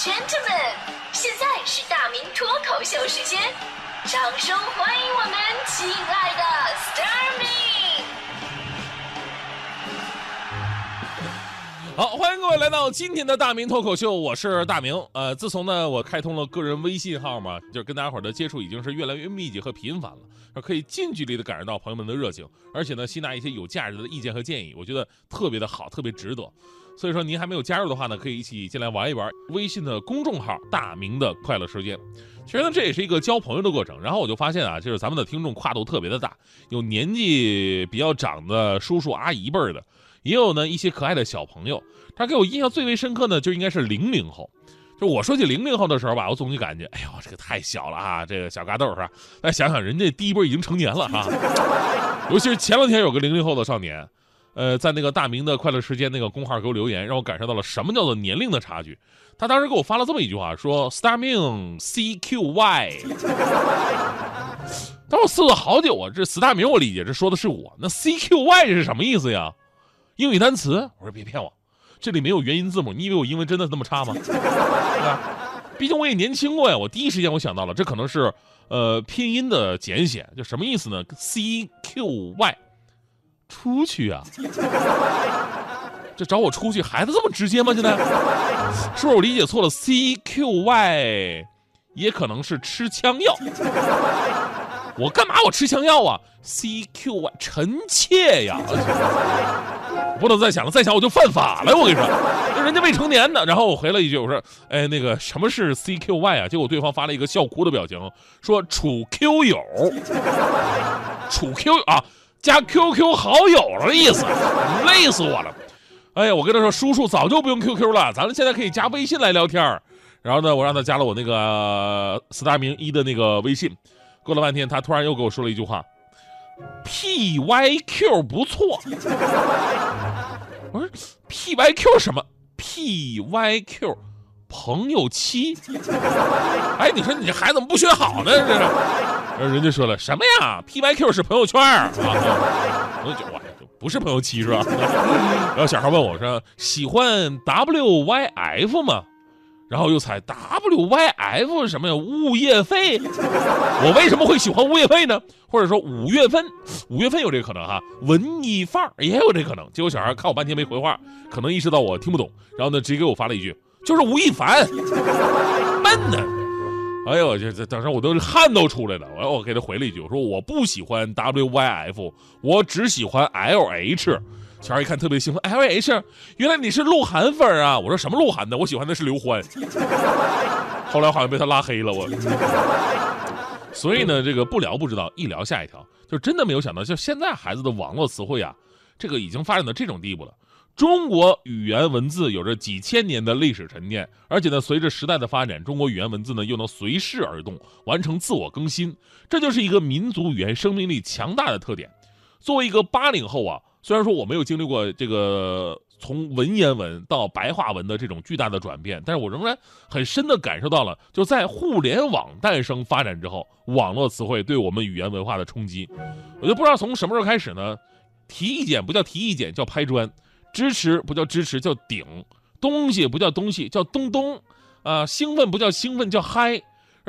gentlemen，现在是大明脱口秀时间，掌声欢迎我们亲爱的 Starmin。好，欢迎各位来到今天的大明脱口秀，我是大明。呃，自从呢我开通了个人微信号嘛，就是跟大家伙的接触已经是越来越密集和频繁了，可以近距离的感受到朋友们的热情，而且呢吸纳一些有价值的意见和建议，我觉得特别的好，特别值得。所以说您还没有加入的话呢，可以一起进来玩一玩微信的公众号“大明的快乐时间”。其实呢，这也是一个交朋友的过程。然后我就发现啊，就是咱们的听众跨度特别的大，有年纪比较长的叔叔阿姨辈儿的，也有呢一些可爱的小朋友。他给我印象最为深刻呢，就应该是零零后。就我说起零零后的时候吧，我总就感觉，哎呦，这个太小了啊，这个小嘎豆是吧？但想想人家第一波已经成年了哈，尤其是前两天有个零零后的少年。呃，在那个大明的快乐时间那个公号给我留言，让我感受到了什么叫做年龄的差距。他当时给我发了这么一句话，说 “starming CQY”。但我思了好久啊，这 Star 明我理解这说的是我，那 CQY 是什么意思呀？英语单词？我说别骗我，这里没有元音字母，你以为我英文真的那么差吗？对吧？毕竟我也年轻过呀。我第一时间我想到了，这可能是呃拼音的简写，就什么意思呢？CQY。出去啊！这找我出去，孩子这么直接吗？现在是不是我理解错了？C Q Y 也可能是吃枪药。我干嘛？我吃枪药啊？C Q Y 臣妾呀！不能再想了，再想我就犯法了。我跟你说，人家未成年呢。然后我回了一句，我说：“哎，那个什么是 C Q Y 啊？”结果对方发了一个笑哭的表情，说：“楚 Q 友，楚 Q 啊。”加 QQ 好友的意思，累死我了！哎呀，我跟他说，叔叔早就不用 QQ 了，咱们现在可以加微信来聊天然后呢，我让他加了我那个四大名一的那个微信。过了半天，他突然又给我说了一句话：“PYQ 不错。”我说：“PYQ 什么？PYQ 朋友妻？”哎，你说你这孩子怎么不学好呢？这是。然后人家说了什么呀？P Y Q 是朋友圈啊，我就我不是朋友妻是吧？然后小孩问我说：“喜欢 W Y F 吗？”然后又猜 W Y F 是什么呀？物业费？我为什么会喜欢物业费呢？或者说五月份？五月份有这个可能哈？文艺范儿也有这可能。结果小孩看我半天没回话，可能意识到我听不懂，然后呢，直接给我发了一句：“就是吴亦凡，笨呢。”哎呦，这这当时我都汗都出来了。我我给他回了一句，我说我不喜欢 W Y F，我只喜欢 L H。乔儿一看特别兴奋，L H，原来你是鹿晗粉啊！我说什么鹿晗的？我喜欢的是刘欢。后来好像被他拉黑了我。所以呢，这个不聊不知道，一聊吓一跳，就真的没有想到，就现在孩子的网络词汇啊，这个已经发展到这种地步了。中国语言文字有着几千年的历史沉淀，而且呢，随着时代的发展，中国语言文字呢又能随势而动，完成自我更新，这就是一个民族语言生命力强大的特点。作为一个八零后啊，虽然说我没有经历过这个从文言文到白话文的这种巨大的转变，但是我仍然很深的感受到了，就在互联网诞生发展之后，网络词汇对我们语言文化的冲击。我就不知道从什么时候开始呢，提意见不叫提意见，叫拍砖。支持不叫支持，叫顶；东西不叫东西，叫东东。啊，兴奋不叫兴奋，叫嗨；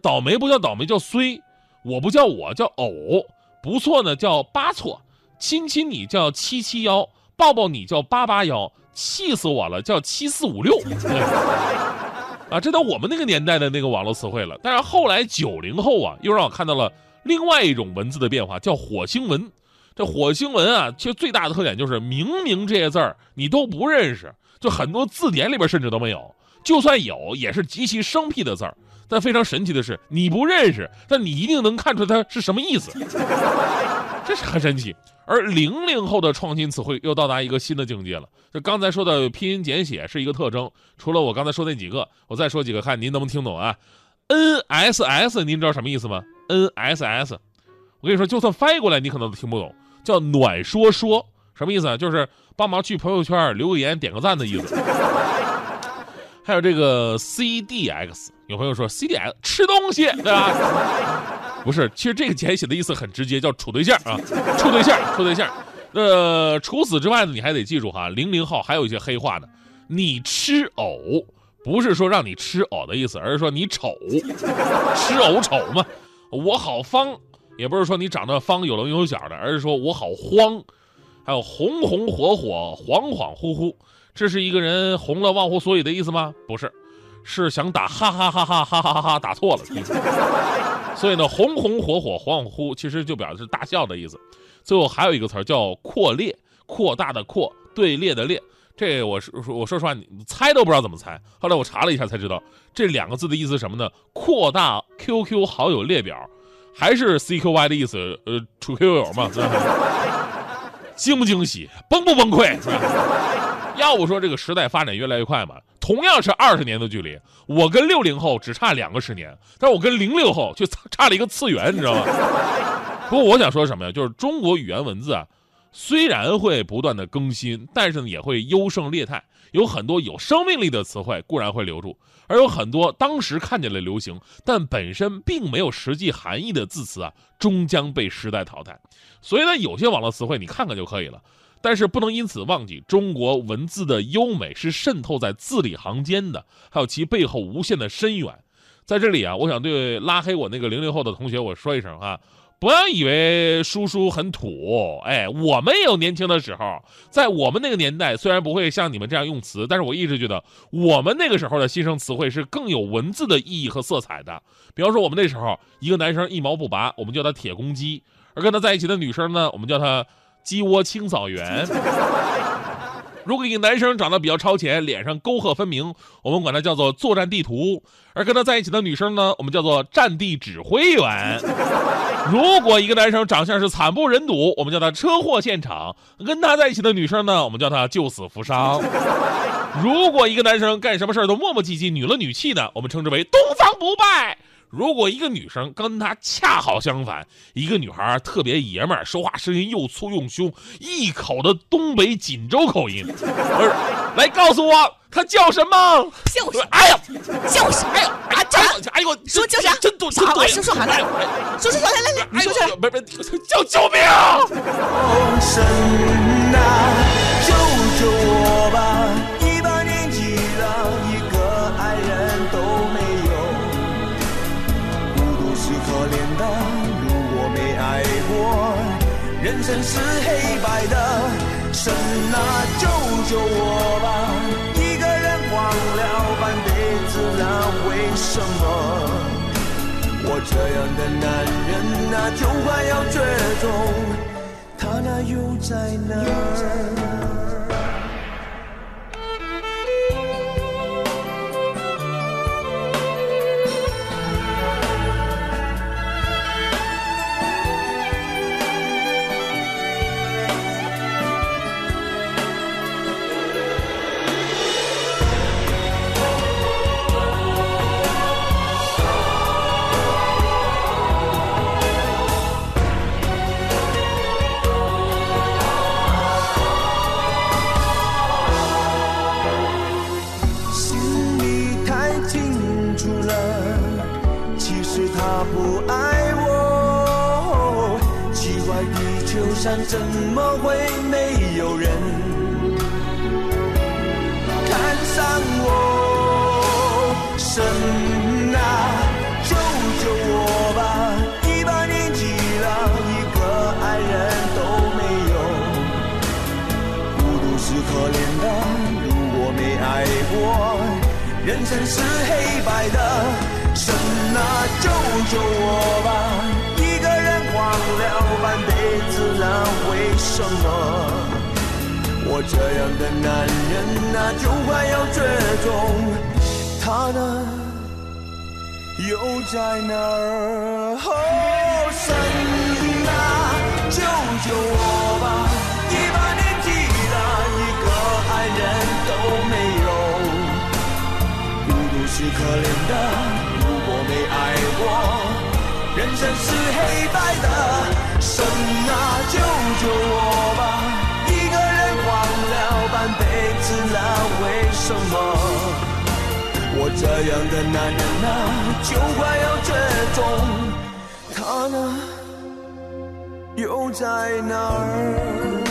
倒霉不叫倒霉，叫衰；我不叫我，叫偶；不错呢，叫八错；亲亲你叫七七幺；抱抱你叫八八幺；气死我了叫七四五六。啊，这都我们那个年代的那个网络词汇了。但是后来九零后啊，又让我看到了另外一种文字的变化，叫火星文。这火星文啊，其实最大的特点就是明明这些字儿你都不认识，就很多字典里边甚至都没有，就算有也是极其生僻的字儿。但非常神奇的是，你不认识，但你一定能看出它是什么意思，这是很神奇。而零零后的创新词汇又到达一个新的境界了。就刚才说的拼音简写是一个特征，除了我刚才说那几个，我再说几个，看您能不能听懂啊？N S S，您知道什么意思吗？N S S，我跟你说，就算翻译过来，你可能都听不懂。叫暖说说什么意思啊？就是帮忙去朋友圈留个言、点个赞的意思。还有这个 CDX，有朋友说 CDX 吃东西，对吧？不是，其实这个简写的意思很直接，叫处对象啊，处对象，处对象。呃，除此之外呢，你还得记住哈，零零后还有一些黑话呢。你吃藕不是说让你吃藕的意思，而是说你丑，吃藕丑嘛。我好方，也不是说你长得方有棱有角的，而是说我好慌。还有红红火火、恍恍惚惚，这是一个人红了忘乎所以的意思吗？不是，是想打哈哈哈哈哈哈哈哈打错了。所以呢，红红火火、恍恍惚，其实就表示大笑的意思。最后还有一个词叫扩列，扩大的扩，队列的列。这我是我说实话，你猜都不知道怎么猜。后来我查了一下才知道，这两个字的意思是什么呢？扩大 QQ 好友列表，还是 CQY 的意思？呃，处 QQ 友嘛。惊不惊喜，崩不崩溃？是吧？要不说这个时代发展越来越快嘛。同样是二十年的距离，我跟六零后只差两个十年，但是我跟零六后却差了一个次元，你知道吗？不过我想说什么呀？就是中国语言文字啊，虽然会不断的更新，但是呢也会优胜劣汰。有很多有生命力的词汇固然会留住，而有很多当时看起来流行，但本身并没有实际含义的字词啊，终将被时代淘汰。所以呢，有些网络词汇你看看就可以了，但是不能因此忘记中国文字的优美是渗透在字里行间的，还有其背后无限的深远。在这里啊，我想对拉黑我那个零零后的同学我说一声啊。不要以为叔叔很土，哎，我们也有年轻的时候，在我们那个年代，虽然不会像你们这样用词，但是我一直觉得我们那个时候的新生词汇是更有文字的意义和色彩的。比方说，我们那时候一个男生一毛不拔，我们叫他铁公鸡；而跟他在一起的女生呢，我们叫他鸡窝清扫员。如果一个男生长得比较超前，脸上沟壑分明，我们管他叫做作战地图；而跟他在一起的女生呢，我们叫做战地指挥员。如果一个男生长相是惨不忍睹，我们叫他车祸现场；跟他在一起的女生呢，我们叫他救死扶伤。如果一个男生干什么事儿都磨磨唧唧、女了女气的，我们称之为东方不败。如果一个女生跟他恰好相反，一个女孩特别爷们儿，说话声音又粗又凶，一口的东北锦州口音，不是，来告诉我她叫什么？叫什么？哎呀，叫啥呀？啊，叫啥？哎呦，说叫啥？真多，真多。说说啥来，说说说来来来，你说叫不是不是叫救命！人生是黑白的。神啊，救救我吧！一个人荒了半辈子那，为什么？我这样的男人啊，就快要绝种，他那又在哪奇怪，地球上怎么会没有人看上我？神啊，救救我吧！一把年纪了，一个爱人都没有，孤独是可怜的。如果没爱过，人生是黑白的。神啊，救救我吧！一个人荒了半辈子了，为什么？我这样的男人啊，就快要绝种。他呢，又在哪儿？哦，神啊，救救我吧！一把年纪了，一个爱人都没有，孤独是可怜的。身，是黑白的。神啊，救救我吧！一个人荒了半辈子了，为什么？我这样的男人啊，就快要绝种，他呢，又在哪儿？